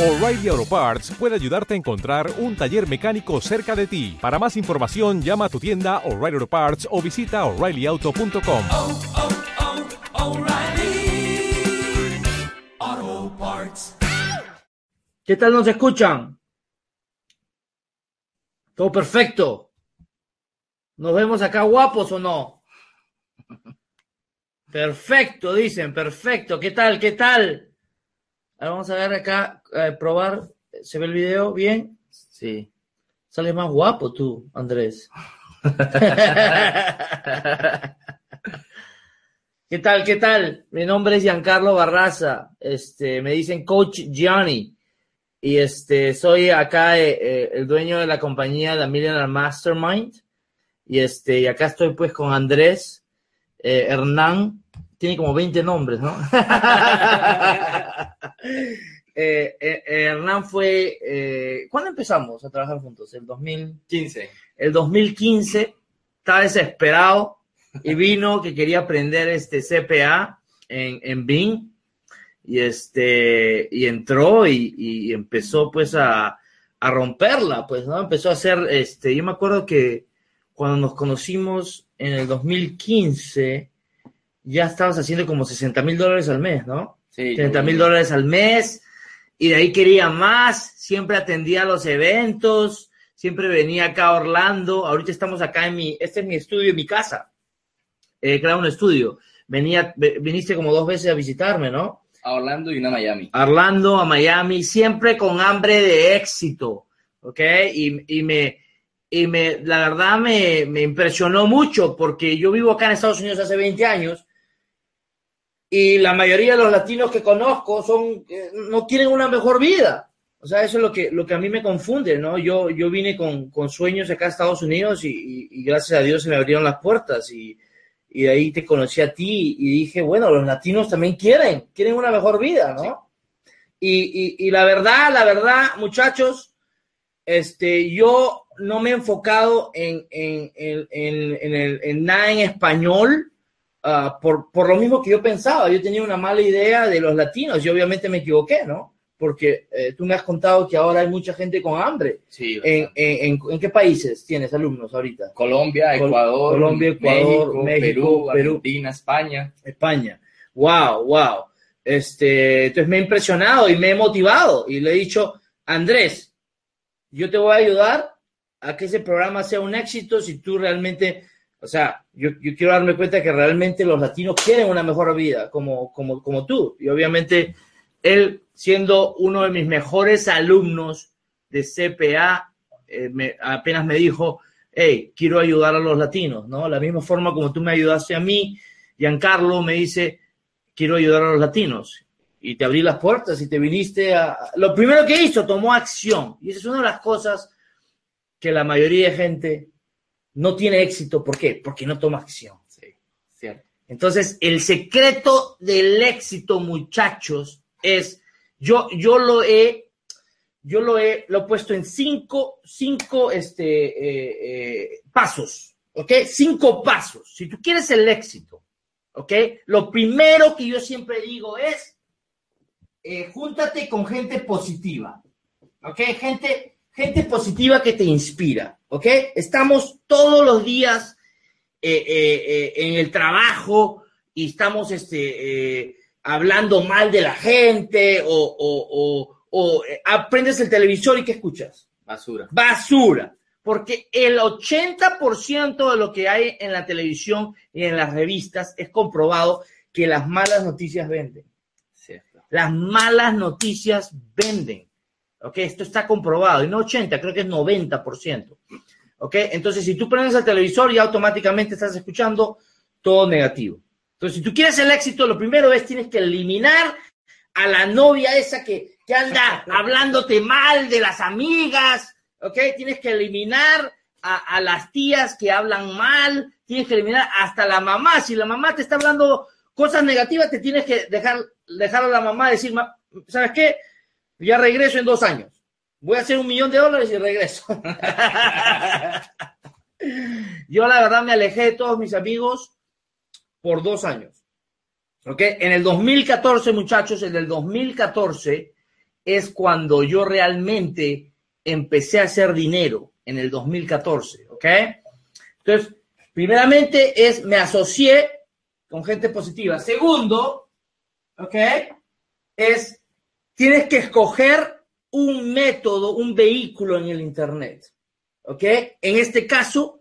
O'Reilly Auto Parts puede ayudarte a encontrar un taller mecánico cerca de ti. Para más información, llama a tu tienda O'Reilly Auto Parts o visita oreillyauto.com. oh, oh, Parts. ¿Qué tal nos escuchan? Todo perfecto. ¿Nos vemos acá guapos o no? Perfecto, dicen, perfecto. ¿Qué tal? ¿Qué tal? A ver, vamos a ver acá, eh, probar. ¿Se ve el video bien? Sí. Sales más guapo tú, Andrés. ¿Qué tal? ¿Qué tal? Mi nombre es Giancarlo Barraza. Este, me dicen Coach Gianni. Y este, soy acá eh, eh, el dueño de la compañía The Millionaire Mastermind. Y este, y acá estoy pues con Andrés eh, Hernán. Tiene como 20 nombres, ¿no? Eh, eh, eh, Hernán fue. Eh, ¿Cuándo empezamos a trabajar juntos? El 2015. El 2015. Estaba desesperado y vino que quería aprender este CPA en, en Bing. Y este. Y entró y, y empezó pues a, a romperla, pues, ¿no? Empezó a hacer. Este, yo me acuerdo que cuando nos conocimos en el 2015, ya estabas haciendo como 60 mil dólares al mes, ¿no? Sí, 30 mil dólares al mes, y de ahí quería más, siempre atendía los eventos, siempre venía acá a Orlando, ahorita estamos acá en mi, este es mi estudio, mi casa, eh, creado un estudio, venía, ve- viniste como dos veces a visitarme, ¿no? A Orlando y una a Miami. a Orlando, a Miami, siempre con hambre de éxito, ¿ok? Y, y me, y me, la verdad me, me impresionó mucho porque yo vivo acá en Estados Unidos hace 20 años y la mayoría de los latinos que conozco son, eh, no tienen una mejor vida. O sea, eso es lo que, lo que a mí me confunde, ¿no? Yo, yo vine con, con sueños acá a Estados Unidos y, y- y gracias a Dios se me abrieron las puertas y, y de ahí te conocí a ti y dije, bueno, los latinos también quieren, quieren una mejor vida, ¿no? Y, y- y la verdad, la verdad, muchachos, este, yo no me he enfocado en, en, en, en- en el- en nada en español, ah, por, por lo mismo que yo pensaba. Yo tenía una mala idea de los latinos y obviamente me equivoqué, ¿no? Porque eh, tú me has contado que ahora hay mucha gente con hambre. Sí. ¿En, en, en- qué países tienes alumnos ahorita? Colombia, Col- Ecuador, Colombia, Ecuador, México, México, Perú, Perú. Argentina, España. España. Wow, wow. Este, entonces me he impresionado y me he motivado y le he dicho, Andrés, yo te voy a ayudar a que ese programa sea un éxito si tú realmente, o sea, yo, quiero darme cuenta que realmente los latinos quieren una mejor vida como, como, como tú. Y obviamente él, siendo uno de mis mejores alumnos de CPA, eh, apenas me dijo, hey, quiero ayudar a los latinos, ¿no? La misma forma como tú me ayudaste a mí, Giancarlo me dice, quiero ayudar a los latinos. Y te abrí las puertas y te viniste a... Lo primero que hizo, tomó acción. Y esa es una de las cosas que la mayoría de gente no tiene éxito. ¿Por qué? Porque no toma acción. Sí, cierto. Entonces, el secreto del éxito, muchachos, es, yo, yo lo he, yo lo he, lo he puesto en cinco, cinco, este, eh, eh, pasos, ¿ok? Cinco pasos. Si tú quieres el éxito, ¿ok? Lo primero que yo siempre digo es, eh, júntate con gente positiva, ¿ok? Gente, gente positiva que te inspira, ¿ok? Estamos todos los días eh, eh, eh, en el trabajo y estamos este, hablando mal de la gente o, o- o- o, aprendes el televisor y ¿qué escuchas? Basura. Basura. Porque el 80% de lo que hay en la televisión y en las revistas es comprobado que las malas noticias venden. Cierto. Las malas noticias venden. ¿Ok? Esto está comprobado. Y no 80, creo que es 90%. ¿Ok? Entonces, si tú prendes el televisor, ya automáticamente estás escuchando todo negativo. Entonces, si tú quieres el éxito, lo primero es tienes que eliminar a la novia esa que, que anda hablándote mal de las amigas. ¿Ok? Tienes que eliminar a, a las tías que hablan mal. Tienes que eliminar hasta la mamá. Si la mamá te está hablando cosas negativas, te tienes que dejar, dejar a la mamá decir, "Ma- ¿sabes qué? Ya regreso en dos años. Voy a hacer un millón de dólares y regreso. Yo la verdad me alejé de todos mis amigos por dos años. ¿Ok? En el 2014, muchachos, en el 2014, es cuando yo realmente empecé a hacer dinero en el 2014, ¿ok? Entonces, primeramente es me asocié con gente positiva. Segundo, ¿ok? Es tienes que escoger un método, un vehículo en el Internet, ¿ok? En este caso,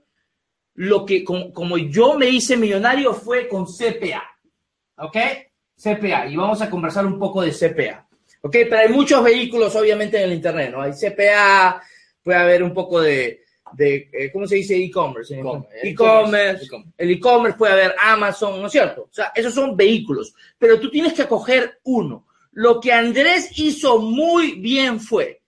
lo que como, como yo me hice millonario fue con CPA, ¿ok? CPA, y vamos a conversar un poco de CPA. ¿ok? Pero hay muchos vehículos, obviamente, en el Internet, ¿no? Hay CPA, puede haber un poco de, de eh, ¿cómo se dice? E-commerce. E-commerce. español. E-commerce. E-commerce. El e-commerce puede haber Amazon, ¿no es cierto? O sea, esos son vehículos, pero tú tienes que coger uno. Lo que Andrés hizo muy bien fue,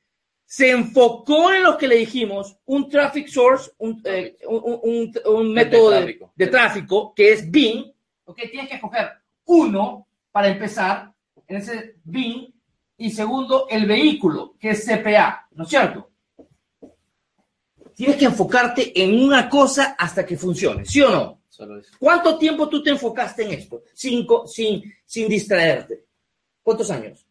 se enfocó en lo que le dijimos, un traffic source, un, eh, un, un- un- un De método de, tráfico. de tráfico, que es Bing, ¿ok? Tienes que escoger uno para empezar en ese Bing y segundo, el vehículo, que es CPA, ¿no es cierto? Tienes que enfocarte en una cosa hasta que funcione, ¿sí o no? Solo eso. ¿Cuánto tiempo tú te enfocaste en esto? Cinco, sin, sin distraerte. ¿Cuántos años?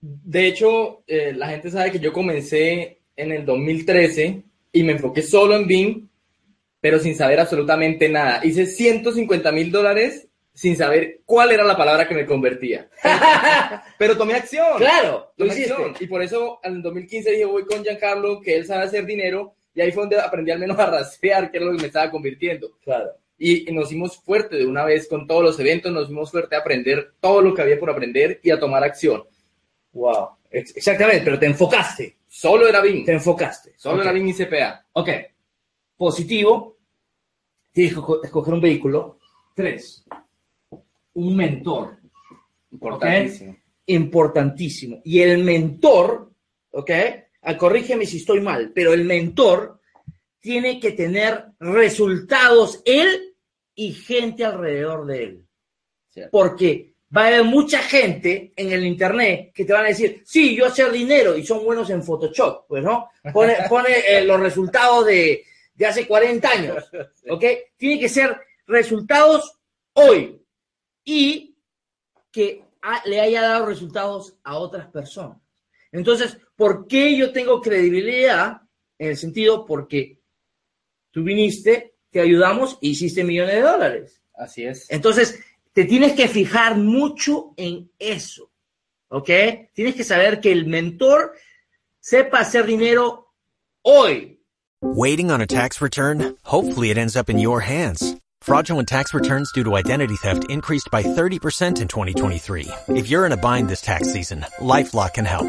De hecho, eh, la gente sabe que yo comencé en el 2013 y me enfoqué solo en Bing, pero sin saber absolutamente nada. Hice 150 mil dólares sin saber cuál era la palabra que me convertía. Pero tomé acción. Claro, Tomé acción. Y por eso en el 2015 dije, voy con Giancarlo, que él sabe hacer dinero, y ahí fue donde aprendí al menos a rastrear qué era lo que me estaba convirtiendo. Claro. Y, nos hicimos fuerte de una vez con todos los eventos, nos hicimos fuerte a aprender todo lo que había por aprender y a tomar acción. Wow. Ex- Exactamente, pero te enfocaste. Solo era Bing. Te enfocaste. Solo era Bing y CPA. Ok. Positivo. Tienes que esco- escoger un vehículo. Tres. Un mentor. Importantísimo. Importantísimo. Y el mentor, ¿ok? Ah, corrígeme si estoy mal, pero el mentor tiene que tener resultados él y gente alrededor de él. Cierto. Porque va a haber mucha gente en el internet que te van a decir, sí, yo hacer dinero y son buenos en Photoshop, pues, ¿no? Pone, pone eh, los resultados de, de hace 40 años, ¿ok? Tiene que ser resultados hoy y que le haya dado resultados a otras personas. Entonces, ¿por qué yo tengo credibilidad? En el sentido, porque tú viniste, te ayudamos e hiciste millones de dólares. Así es. Entonces, te tienes que fijar mucho en eso, ¿ok? Tienes que saber que el mentor sepa hacer dinero hoy. Waiting on a tax return? Hopefully, it ends up in your hands. Fraudulent tax returns due to identity theft increased by 30% in 2023. If you're in a bind this tax season, LifeLock can help.